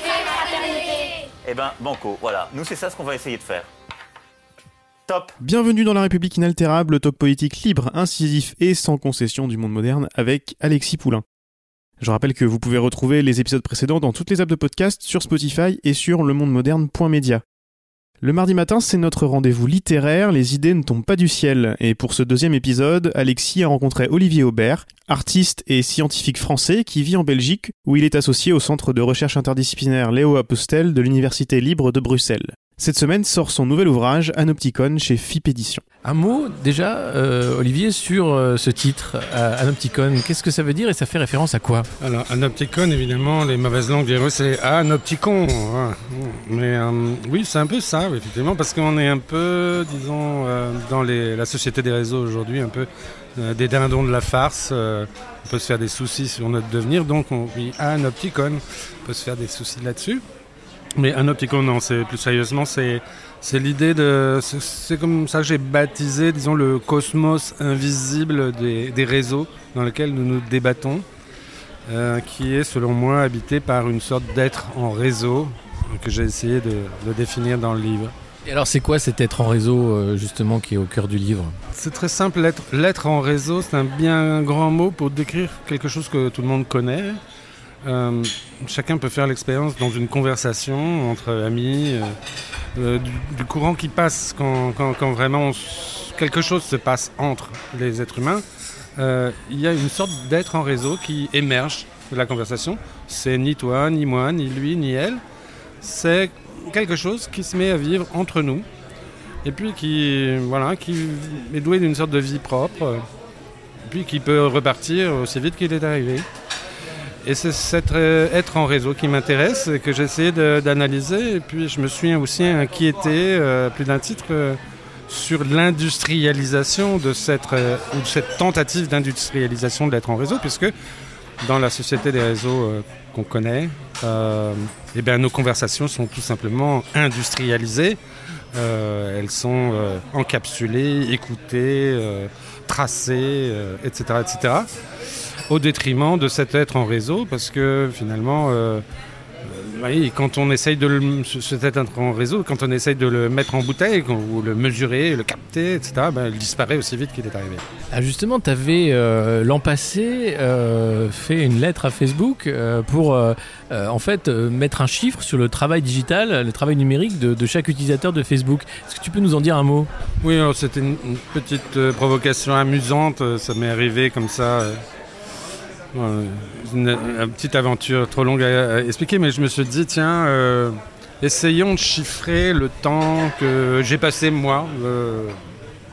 fraternité. Eh ben, banco, voilà. Nous, c'est ça ce qu'on va essayer de faire. Top Bienvenue dans La République inaltérable, le politique libre, incisif et sans concession du monde moderne avec Alexis Poulain. Je rappelle que vous pouvez retrouver les épisodes précédents dans toutes les apps de podcast, sur Spotify et sur lemondemoderne.media. Le mardi matin, c'est notre rendez-vous littéraire, les idées ne tombent pas du ciel. Et pour ce deuxième épisode, Alexis a rencontré Olivier Aubert, artiste et scientifique français qui vit en Belgique, où il est associé au centre de recherche interdisciplinaire Léo Apostel de l'Université libre de Bruxelles. Cette semaine sort son nouvel ouvrage Anopticon chez FIP Édition. Un mot déjà, euh, Olivier, sur euh, ce titre, euh, Anopticon. Qu'est-ce que ça veut dire et ça fait référence à quoi? Alors, Anopticon, évidemment, les mauvaises langues diront c'est Anopticon. Voilà. Mais euh, oui, c'est un peu ça, effectivement, parce qu'on est un peu, disons, dans la société des réseaux aujourd'hui, un peu des dindons de la farce. on peut se faire des soucis sur notre devenir, donc on dit Anopticon. On peut se faire des soucis là-dessus. Mais Anopticon, non, c'est plus sérieusement, c'est c'est l'idée de. c'est- comme ça que j'ai baptisé, disons, le cosmos invisible des, des réseaux dans lesquels nous nous débattons, euh, qui est, selon moi, habité par une sorte d'être en réseau que j'ai essayé de, de définir dans le livre. Et alors, c'est quoi cet être en réseau, euh, justement, qui est au cœur du livre? C'est très simple, l'être, l'être en réseau, c'est un bien grand mot pour décrire quelque chose que tout le monde connaît. Euh, chacun peut faire l'expérience dans une conversation entre amis, euh, euh, du, courant qui passe quand, quand- vraiment quelque chose se passe entre les êtres humains. Euh, Il y a une sorte d'être en réseau qui émerge de la conversation. C'est ni toi, ni moi, ni lui, ni elle. C'est quelque chose qui se met à vivre entre nous et puis qui, voilà, qui est doué d'une sorte de vie propre, euh, et puis qui peut repartir aussi vite qu'il est arrivé. Et c'est cet euh, être en réseau qui m'intéresse et que j'ai essayé d'analyser. Et puis je me suis aussi inquiété, euh, plus d'un titre, euh, sur l'industrialisation de cette, ou cette tentative d'industrialisation de l'être en réseau, puisque dans la société des réseaux qu'on connaît, eh bien, nos conversations sont tout simplement industrialisées. Elles sont encapsulées, écoutées, tracées, etc., etc. Au détriment de cet être en réseau, parce que finalement, euh, euh, oui, quand on essaye de le, ce- cet être en réseau, quand on essaye de le mettre en bouteille, ou le mesurer, le capter, etc., ben, il disparaît aussi vite qu'il est arrivé. Ah, Justement, tu avais l'an passé euh, fait une lettre à Facebook euh, pour euh, euh, en fait euh, mettre un chiffre sur le travail digital, le travail numérique de, de chaque utilisateur de Facebook. Est-ce que tu peux nous en dire un mot? Oui, c'était une, une petite euh, provocation amusante, euh, ça m'est arrivé comme ça. Une, petite aventure trop longue à, expliquer, mais je me suis dit, tiens, euh, essayons de chiffrer le temps que j'ai passé, moi, euh,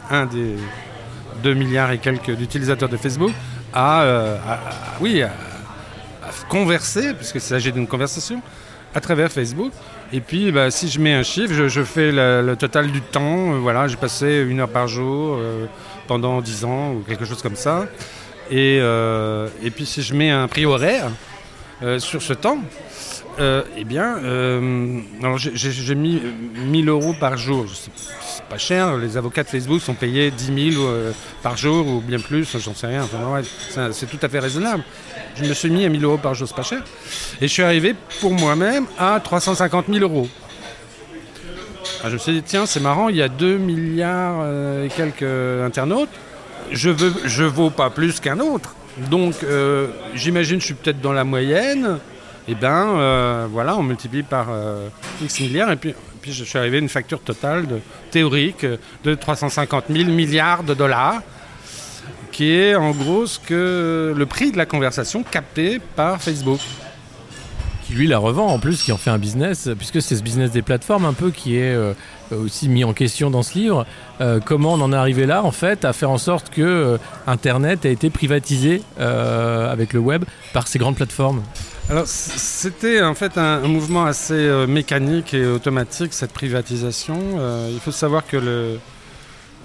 un des 2 milliards et quelques d'utilisateurs de Facebook, à, euh, à- oui, à, converser, puisqu'il s'agit d'une conversation, à travers Facebook. Et puis, bah, si je mets un chiffre, je, fais le total du temps. Euh, voilà, j'ai passé une heure par jour pendant 10 ans ou quelque chose comme ça. Et, euh, et puis, si je mets un prix horaire euh, sur ce temps, euh, eh bien, j'ai- mis euh, 1000 euros par jour. C'est pas cher. Les avocats de Facebook sont payés 10 000 euh, par jour ou bien plus, j'en sais rien. C'est tout à fait raisonnable. Je me suis mis à 1000 euros par jour, c'est pas cher. Et je suis arrivé pour moi-même à 350 000 euros. Ah, je me suis dit, tiens, c'est marrant, il y a 2 milliards et quelques internautes. Je veux, je vaux pas plus qu'un autre. Donc, euh, j'imagine je suis peut-être dans la moyenne. Et ben, euh, voilà, on multiplie par euh, X milliards. Et puis, puis, je suis arrivé à une facture totale théorique de 350 000 milliards de dollars, qui est en gros ce que le prix de la conversation capté par Facebook. Qui lui la revend en plus, qui en fait un business, puisque c'est ce business des plateformes un peu qui est euh, aussi mis en question dans ce livre. Euh, comment on en est arrivé là, en fait, à faire en sorte que euh, Internet a été privatisé euh, avec le web par ces grandes plateformes? Alors c'était en fait un, mouvement assez euh, mécanique et automatique, cette privatisation. Euh, il faut savoir que le,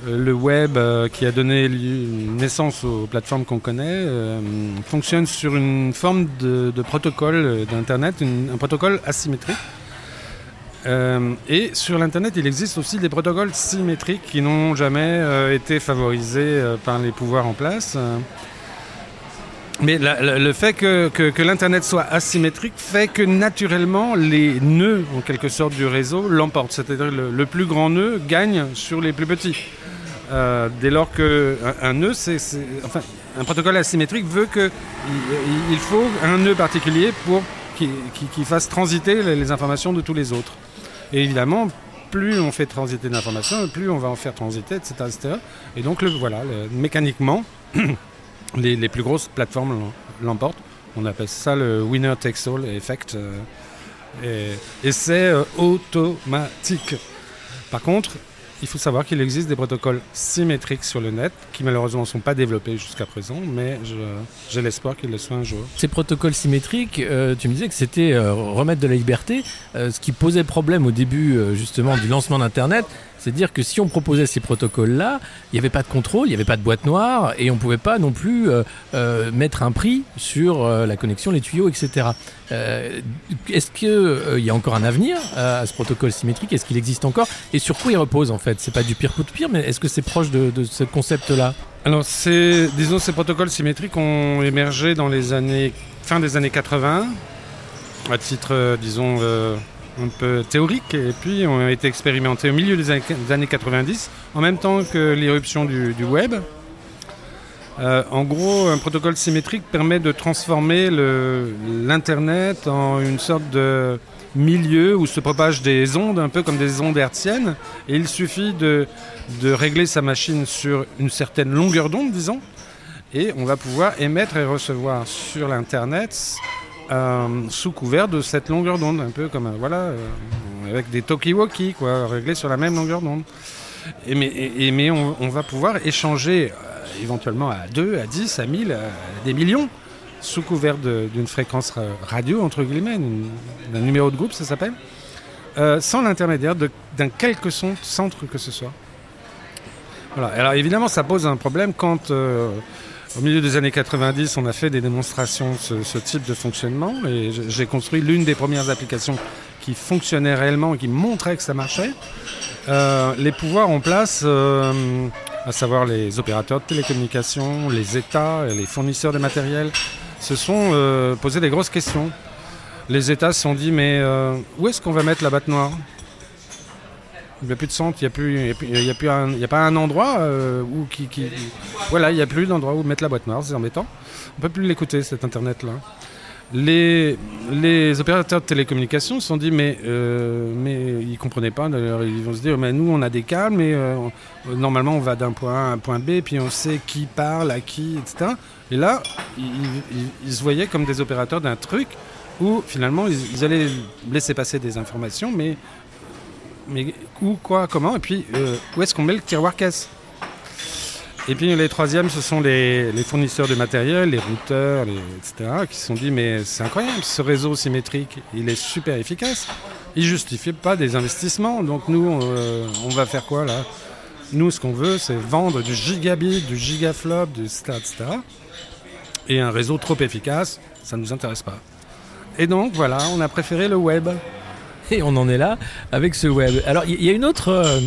euh, le web euh, qui a donné naissance aux plateformes qu'on connaît euh, fonctionne sur une forme de, protocole euh, d'Internet, un protocole asymétrique. Euh, et sur l'Internet, il existe aussi des protocoles symétriques qui n'ont jamais euh, été favorisés euh, par les pouvoirs en place. Mais le fait que, l'Internet soit asymétrique fait que naturellement les nœuds, en quelque sorte, du réseau l'emportent. C'est-à-dire le, le plus grand nœud gagne sur les plus petits. Dès lors que un, un nœud, enfin, un protocole asymétrique veut que il, il faut un nœud particulier pour qu'il fasse transiter les, informations de tous les autres. Et évidemment, plus on fait transiter d'informations, plus on va en faire transiter, etc., etc. Et donc, le, voilà, mécaniquement, les, plus grosses plateformes l'em- l'emportent. On appelle ça le winner takes all effect. euh, et, et c'est euh, automatique. Par contre, il faut savoir qu'il existe des protocoles symétriques sur le net qui malheureusement ne sont pas développés jusqu'à présent, mais j'ai l'espoir qu'ils le soient un jour. Ces protocoles symétriques, euh, tu me disais que c'était euh, remettre de la liberté. Euh, ce qui posait problème au début justement du lancement d'Internet, c'est de dire que si on proposait ces protocoles-là, il n'y avait pas de contrôle, il n'y avait pas de boîte noire et on ne pouvait pas non plus euh, euh, mettre un prix sur euh, la connexion, les tuyaux, etc. Est-ce qu'il y a encore un avenir à ce protocole symétrique? Est-ce qu'il existe encore? Et sur quoi il repose en fait? C'est pas du pire pour pire, mais est-ce que c'est proche de, de ce concept-là? Alors, disons, ces protocoles symétriques ont émergé dans les années, fin des années 80, à titre, disons, un peu théorique, et puis ont été expérimentés au milieu des années, des années 90, en même temps que l'éruption du, web. Euh, en gros, un protocole symétrique permet de transformer l'Internet en une sorte de milieu où se propagent des ondes, un peu comme des ondes hertziennes, et il suffit de, de régler sa machine sur une certaine longueur d'onde, disons, et on va pouvoir émettre et recevoir sur l'Internet euh, sous couvert de cette longueur d'onde, un peu comme, euh, voilà, euh, avec des talkie-walkie, quoi, réglés sur la même longueur d'onde. Et mais, on, va pouvoir échanger éventuellement à 2, à 10, à 1000, à des millions, sous couvert d'une fréquence ra- radio, entre guillemets, d'un numéro de groupe, ça s'appelle, sans l'intermédiaire d'un quelque son- centre que ce soit. Voilà. Alors évidemment, ça pose un problème quand, au milieu des années 90, on a fait des démonstrations de ce, type de fonctionnement, et j'ai construit l'une des premières applications qui fonctionnait réellement et qui montrait que ça marchait. Euh, les pouvoirs en place, euh, à savoir les opérateurs de télécommunications, les États, et les fournisseurs de matériel, se sont euh, posés des grosses questions. Les États se sont dit, mais où est-ce qu'on va mettre la batte noire? Il n'y a plus de centre, il n'y a, plus- a a, pas un endroit euh, où Voilà, il n'y a plus d'endroit où mettre la boîte noire, c'est embêtant. On ne peut plus l'écouter, cet Internet-là. Les, opérateurs de télécommunications se sont dit, mais, euh, ils ne comprenaient pas. D'ailleurs, ils vont se dire, mais nous, on a des câbles, mais euh, normalement, on va d'un point A à un point B, puis on sait qui parle, à qui, etc. Et là, ils se voyaient comme des opérateurs d'un truc où, finalement, ils, ils allaient laisser passer des informations, mais, mais où, quoi, comment, et puis euh, où est-ce qu'on met le tiroir caisse? Et puis les troisièmes, ce sont les, les fournisseurs de matériel, les routeurs, etc., qui se sont dit mais c'est incroyable, ce réseau symétrique, il est super efficace. Il justifie pas des investissements. Donc nous, euh, on va faire quoi là? Nous, ce qu'on veut, c'est vendre du gigabit, du gigaflop, du etc., etc. Et un réseau trop efficace, ça ne nous intéresse pas. Et donc voilà, on a préféré le web. Et on en est là avec ce web. Alors, il y, a une autre euh,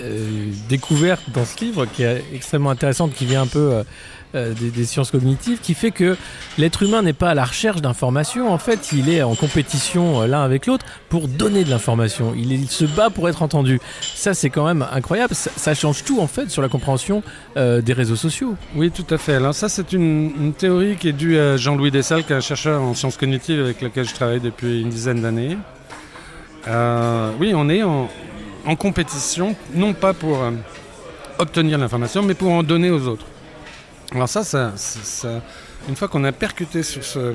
euh, découverte dans ce livre qui est extrêmement intéressante, qui vient un peu euh, des, sciences cognitives, qui fait que l'être humain n'est pas à la recherche d'informations. En fait, il est en compétition l'un avec l'autre pour donner de l'information. Il, se bat pour être entendu. Ça, c'est quand même incroyable. Ça, change tout, en fait, sur la compréhension des réseaux sociaux. Oui, tout à fait. Alors ça, c'est une, une théorie qui est due à Jean-Louis Dessal, qui est un chercheur en sciences cognitives avec lequel je travaille depuis une dizaine d'années. Euh, oui, on est en, compétition, non pas pour euh, obtenir l'information, mais pour en donner aux autres. Alors ça, une fois qu'on a percuté sur ce-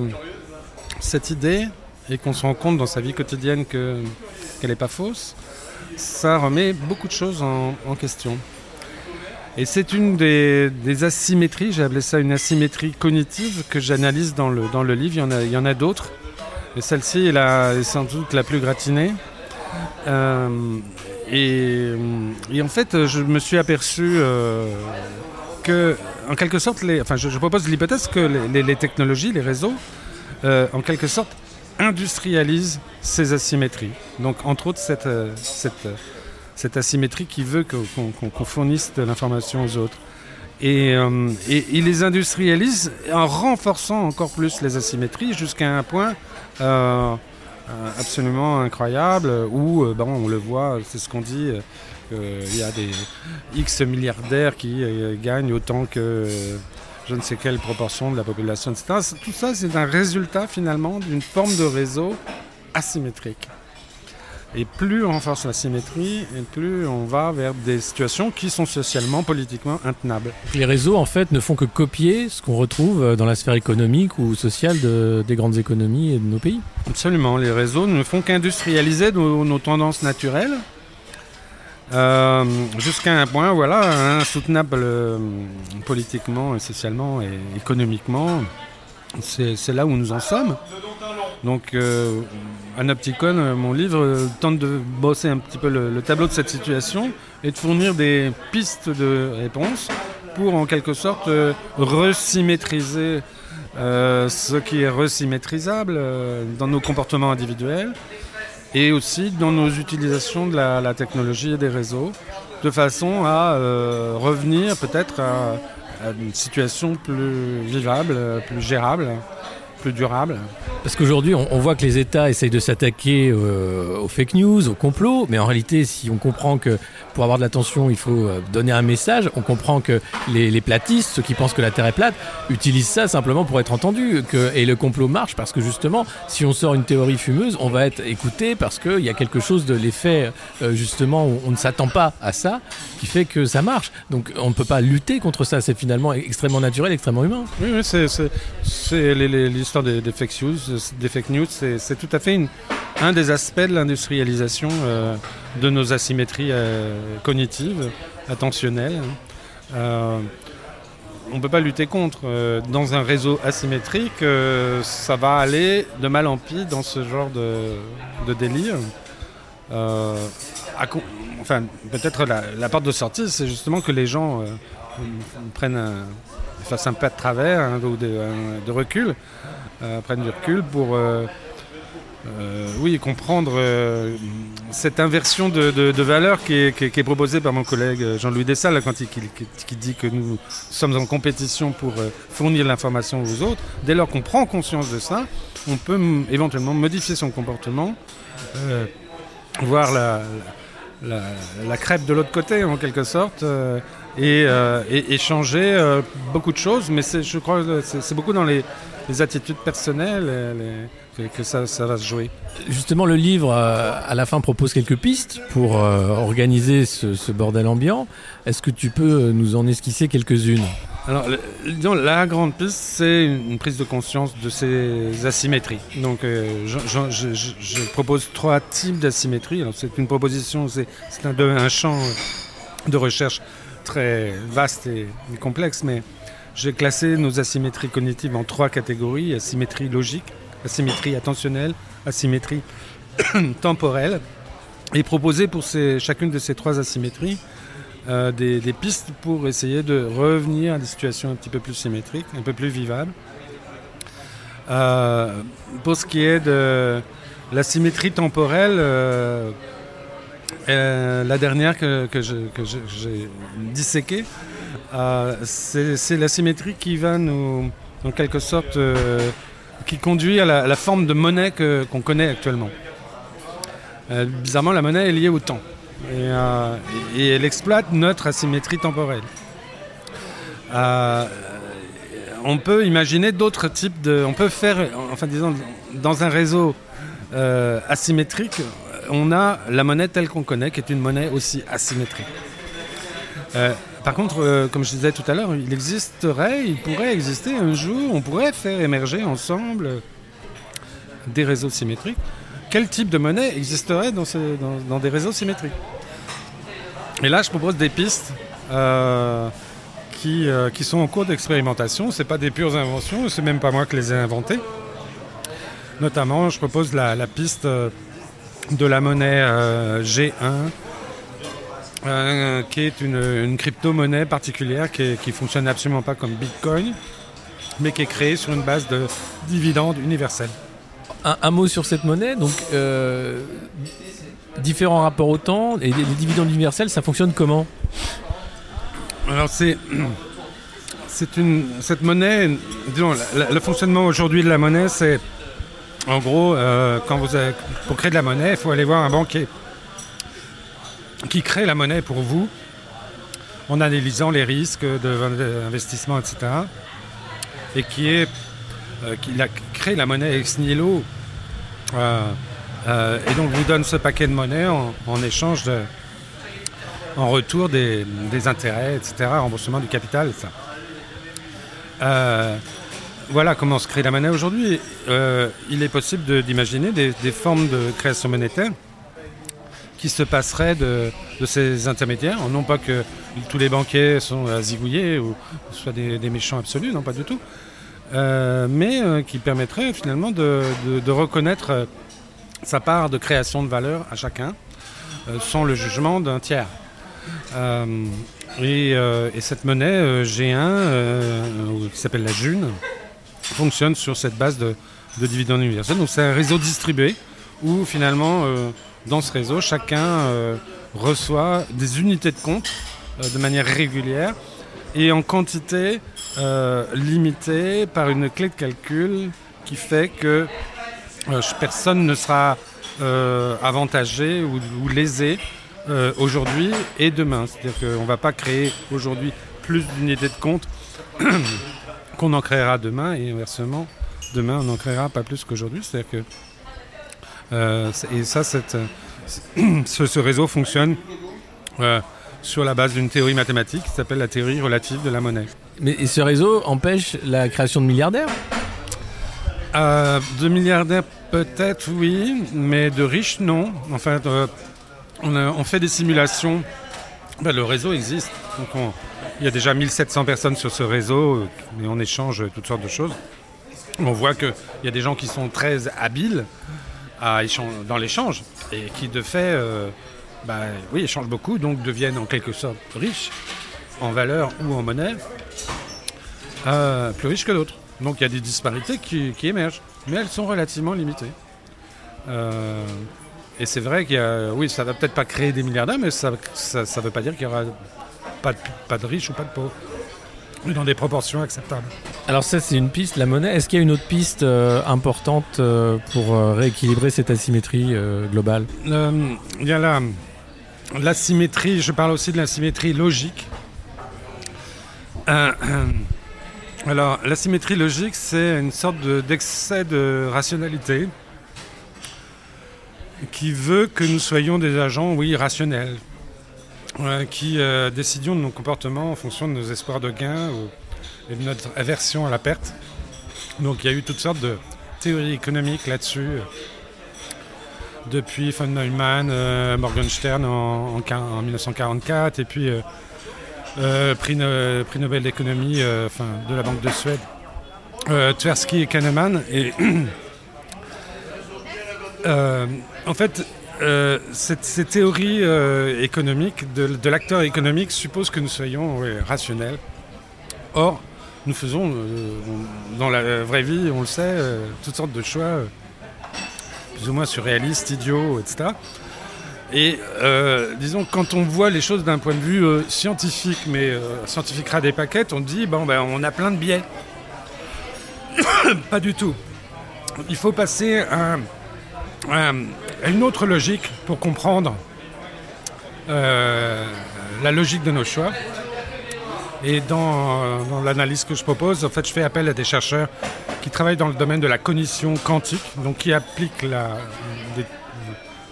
cette idée et qu'on se rend compte dans sa vie quotidienne que- qu'elle n'est pas fausse, ça remet beaucoup de choses en- question. Et c'est une des, asymétries, j'ai appelé ça une asymétrie cognitive que j'analyse dans le, livre. Il y en a d'autres. Et celle-ci est, sans doute la plus gratinée. Euh, et, et en fait, je me suis aperçu euh, que, en quelque sorte, enfin, je, propose l'hypothèse que les, technologies, les réseaux, euh, en quelque sorte, industrialisent ces asymétries. Donc, entre autres, cette, euh, cette, euh, cette asymétrie qui veut qu'on fournisse de l'information aux autres. Et, euh, et ils les industrialisent en renforçant encore plus les asymétries jusqu'à un point euh, euh, absolument incroyable où, euh, bon, on le voit, c'est ce qu'on dit, euh, qu'il y a des X milliardaires qui euh, gagnent autant que euh, je ne sais quelle proportion de la population, etc. Tout ça, c'est un résultat finalement d'une forme de réseau asymétrique. Et plus on renforce la symétrie, et plus on va vers des situations qui sont socialement, politiquement intenables. Les réseaux, en fait, ne font que copier ce qu'on retrouve euh, dans la sphère économique ou sociale de- des grandes économies et de nos pays. Absolument, les réseaux ne font qu'industrialiser nos, nos tendances naturelles euh, jusqu'à un point voilà, insoutenable euh, politiquement, et socialement et économiquement. C'est là où nous en sommes. Donc, euh, euh, mon livre, euh, tente de bosser un petit peu le, le tableau de cette situation et de fournir des pistes de réponse pour en quelque sorte euh, resymétriser euh, ce qui est resymétrisable dans nos comportements individuels et aussi dans nos utilisations de la, technologie et des réseaux, de façon à revenir peut-être à, une situation plus vivable, plus gérable, plus durable. Parce qu'aujourd'hui, on, on voit que les États essayent de s'attaquer euh, aux fake news, aux complots, mais en réalité, si on comprend que pour avoir de l'attention, il faut euh, donner un message, on comprend que les, les platistes, ceux qui pensent que la Terre est plate, utilisent ça simplement pour être entendus. Que, et le complot marche parce que justement, si on sort une théorie fumeuse, on va être écouté parce qu'il y a quelque chose de l'effet, euh, justement, où on ne s'attend pas à ça, qui fait que ça marche. Donc on ne peut pas lutter contre ça, c'est finalement extrêmement naturel, extrêmement humain. Oui, oui, c'est les- les- l'histoire des, fake news. Des fake news, c'est, tout à fait un des aspects de l'industrialisation euh, de nos asymétries euh, cognitives, attentionnelles. Euh, on ne peut pas lutter contre. Dans un réseau asymétrique, ça va aller de mal en pis dans ce genre de, de délire. Enfin, peut-être la, la porte de sortie, c'est justement que les gens prennent un, fassent un pas de travers hein, ou de, recul, euh, prennent du recul pour euh, euh, oui, comprendre euh, cette inversion de, valeur qui est, proposée par mon collègue Jean-Louis Dessal quand il, qui, dit que nous sommes en compétition pour fournir l'information aux autres. Dès lors qu'on prend conscience de ça, on peut éventuellement modifier son comportement, voir la crêpe de l'autre côté en quelque sorte. Euh, et, euh, et, et changer euh, beaucoup de choses, mais je crois que c'est, c'est beaucoup dans les, les attitudes personnelles euh, les- que, que ça, ça va se jouer. Justement, le livre, euh, à la fin, propose quelques pistes pour euh, organiser ce, ce bordel ambiant. Est-ce que tu peux euh, nous en esquisser quelques-unes? Alors, le- disons, la grande piste, c'est une prise de conscience de ces asymétries. Donc, euh, je, je- je- je propose trois types d'asymétries. Alors, c'est une proposition, c'est, un champ de recherche très vaste et, complexe, mais j'ai classé nos asymétries cognitives en trois catégories asymétrie logique, asymétrie attentionnelle, asymétrie temporelle, et proposer pour chacune de ces trois asymétries euh, des, pistes pour essayer de revenir à des situations un petit peu plus symétriques, un peu plus vivables. Euh, pour ce qui est de la symétrie temporelle, euh, la dernière que, que j'ai disséquée, euh, c'est la symétrie qui va nous, en quelque sorte, euh, qui conduit à la, forme de monnaie qu'on connaît actuellement. Euh, bizarrement, la monnaie est liée au temps. Et, elle exploite notre asymétrie temporelle. On peut imaginer d'autres types de. On peut faire, enfin disons, dans un réseau asymétrique, on a la monnaie telle qu'on connaît, qui est une monnaie aussi asymétrique. Euh, par contre, euh, comme je disais tout à l'heure, il existerait, il pourrait exister un jour, on pourrait faire émerger ensemble des réseaux symétriques. Quel type de monnaie existerait dans, des réseaux symétriques? Et là, je propose des pistes euh, qui, sont en cours d'expérimentation. Ce pas des pures inventions, c'est même pas moi qui les ai inventées. Notamment, je propose la, piste de la monnaie euh, G1, euh, qui est une, une crypto-monnaie particulière qui, qui fonctionne absolument pas comme Bitcoin, mais qui est créée sur une base de dividendes universels. Un, un mot sur cette monnaie. Donc, euh, différents rapports au temps et les, dividendes universels, ça fonctionne comment? Alors c'est c'est une cette monnaie, disons, le fonctionnement aujourd'hui de la monnaie, c'est en gros euh, quand vous pour créer de la monnaie, il faut aller voir un banquier qui crée la monnaie pour vous en analysant les risques d'investissement, etc. Et qui est euh, qui créé la monnaie ex nihilo. Euh, et donc vous donne ce paquet de monnaie en, échange de, en retour des, des intérêts, etc., remboursement du capital, etc. Voilà comment se crée la monnaie aujourd'hui. Euh, il est possible d'imaginer des, formes de création monétaire qui se passeraient de, ces intermédiaires. Non pas que tous les banquiers sont zigouillés ou soient des, méchants absolus, non pas du tout. Euh, mais euh, qui permettraient finalement de, reconnaître sa part de création de valeur à chacun sans le jugement d'un tiers. Et, et cette monnaie euh, G1, euh, ou- qui s'appelle la June, fonctionne sur cette base de, de dividendes universels. Donc c'est un réseau distribué où finalement, euh, dans ce réseau, chacun euh, reçoit des unités de compte euh, de manière régulière et en quantité limitée par une clé de calcul qui fait que personne ne sera avantagé ou, ou lésé aujourd'hui et demain. C'est-à-dire qu'on ne va pas créer aujourd'hui plus d'unités de compte qu'on en créera demain et inversement, demain on n'en créera pas plus qu'aujourd'hui. C'est-à-dire que euh, et ça, cette, ce, ce réseau fonctionne euh, sur la base d'une théorie mathématique qui s'appelle la théorie relative de la monnaie. Mais et ce réseau empêche la création de milliardaires? Euh, de milliardaires peut-être oui, mais de riches non. En fait, on, a- on fait des simulations. Ben, le réseau existe. Donc on- il y a déjà 1700 personnes sur ce réseau et on échange toutes sortes de choses. On voit qu'il y a des gens qui sont très habiles dans l'échange et qui de fait euh, ben, oui, échangent beaucoup, donc deviennent en quelque sorte riches en valeur ou en monnaie, euh, plus riches que d'autres. Donc il y a des disparités qui, qui émergent, mais elles sont relativement limitées. Euh, et c'est vrai qu'il y a, oui, ça va peut-être pas créer des milliardaires, mais ça ne veut pas dire qu'il y aura pas de, pas de riches ou pas de pauvres. Mais dans des proportions acceptables. Alors ça c'est une piste, la monnaie. Est-ce qu'il y a une autre piste euh, importante euh, pour euh, rééquilibrer cette asymétrie globale? Il y a la, la symétrie, je parle aussi de la symétrie logique. Alors, la symétrie logique, c'est une sorte de- d'excès de rationalité qui veut que nous soyons des agents, oui, rationnels, qui euh, décidions de nos comportements en fonction de nos espoirs de gain ou- et de notre aversion à la perte. Donc, il y a eu toutes sortes de théories économiques là-dessus depuis von Neumann, euh, Morgenstern en, en quin- en 1944, et puis euh, euh, prix, No- prix Nobel d'économie euh, de la Banque de Suède, euh, Tversky et Kahneman. Et euh, en fait, euh, cette- ces théories euh, économiques de, l'acteur économique supposent que nous soyons rationnels. Or, nous faisons, euh, dans la vraie vie, on le sait, toutes sortes de choix. plus ou moins surréalistes, idiots, etc. Et disons, quand on voit les choses d'un point de vue scientifique, mais scientifique ras des paquettes, on dit, bon, ben, on a plein de biais. Pas du tout. Il faut passer à, à- à une autre logique pour comprendre euh, la logique de nos choix. Et dans, l'analyse que je propose, en fait, je fais appel à des chercheurs qui travaillent dans le domaine de la cognition quantique, donc qui appliquent le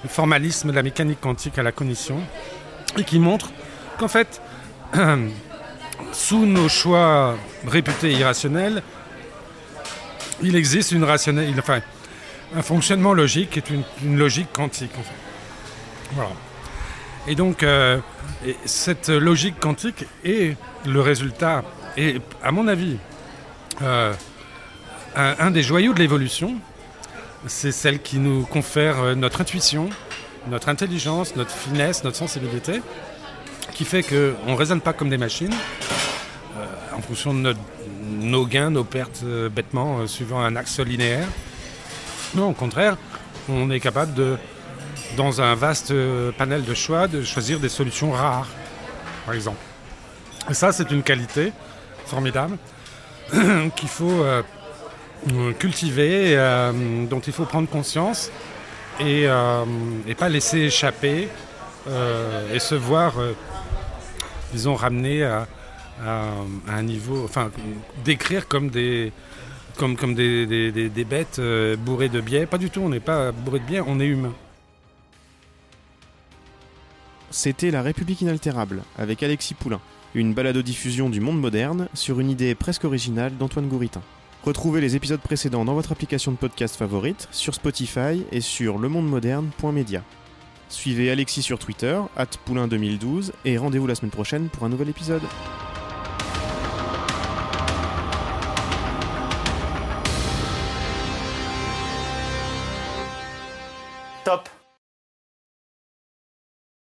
formalisme de la mécanique quantique à la cognition, et qui montrent qu'en fait, sous nos choix réputés irrationnels, il existe une rationnelle, un fonctionnement logique est une, logique quantique. Voilà. Et donc, euh, et cette logique quantique est le résultat, et à mon avis, euh, un, des joyaux de l'évolution, c'est celle qui nous confère euh, notre intuition, notre intelligence, notre finesse, notre sensibilité, qui fait qu'on ne raisonne pas comme des machines, en fonction de nos gains, nos pertes, bêtement, suivant un axe linéaire. Non, au contraire, on est capable de, dans un vaste panel de choix, de choisir des solutions rares, par exemple. Et ça, c'est une qualité formidable qu'il faut euh, cultiver, euh, dont il faut prendre conscience et, euh, pas laisser échapper euh, et se voir, disons, à- à un niveau, enfin, décrire comme des, comme, des, bêtes euh, bourrées de biais. Pas du tout, on n'est pas bourré de biais, on est humain. C'était La République inaltérable avec Alexis Poulain, une balado-diffusion du monde moderne sur une idée presque originale d'Antoine Gouritin. Retrouvez les épisodes précédents dans votre application de podcast favorite, sur Spotify et sur lemondemoderne.media. Suivez Alexis sur Twitter, poulain2012, et rendez-vous la semaine prochaine pour un nouvel épisode. Top